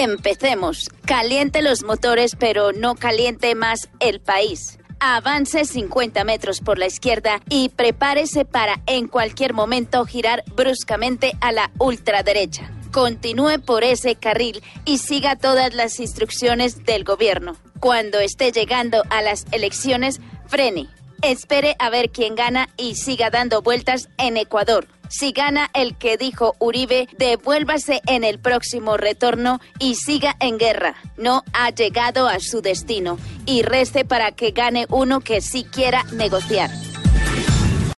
Empecemos. Caliente los motores, pero no caliente más el país. Avance 50 metros por la izquierda y prepárese para en cualquier momento girar bruscamente a la ultraderecha. Continúe por ese carril y siga todas las instrucciones del gobierno. Cuando esté llegando a las elecciones, frene. Espere a ver quién gana y siga dando vueltas en Ecuador. Si gana el que dijo Uribe, devuélvase en el próximo retorno y siga en guerra. No ha llegado a su destino y reste para que gane uno que sí quiera negociar.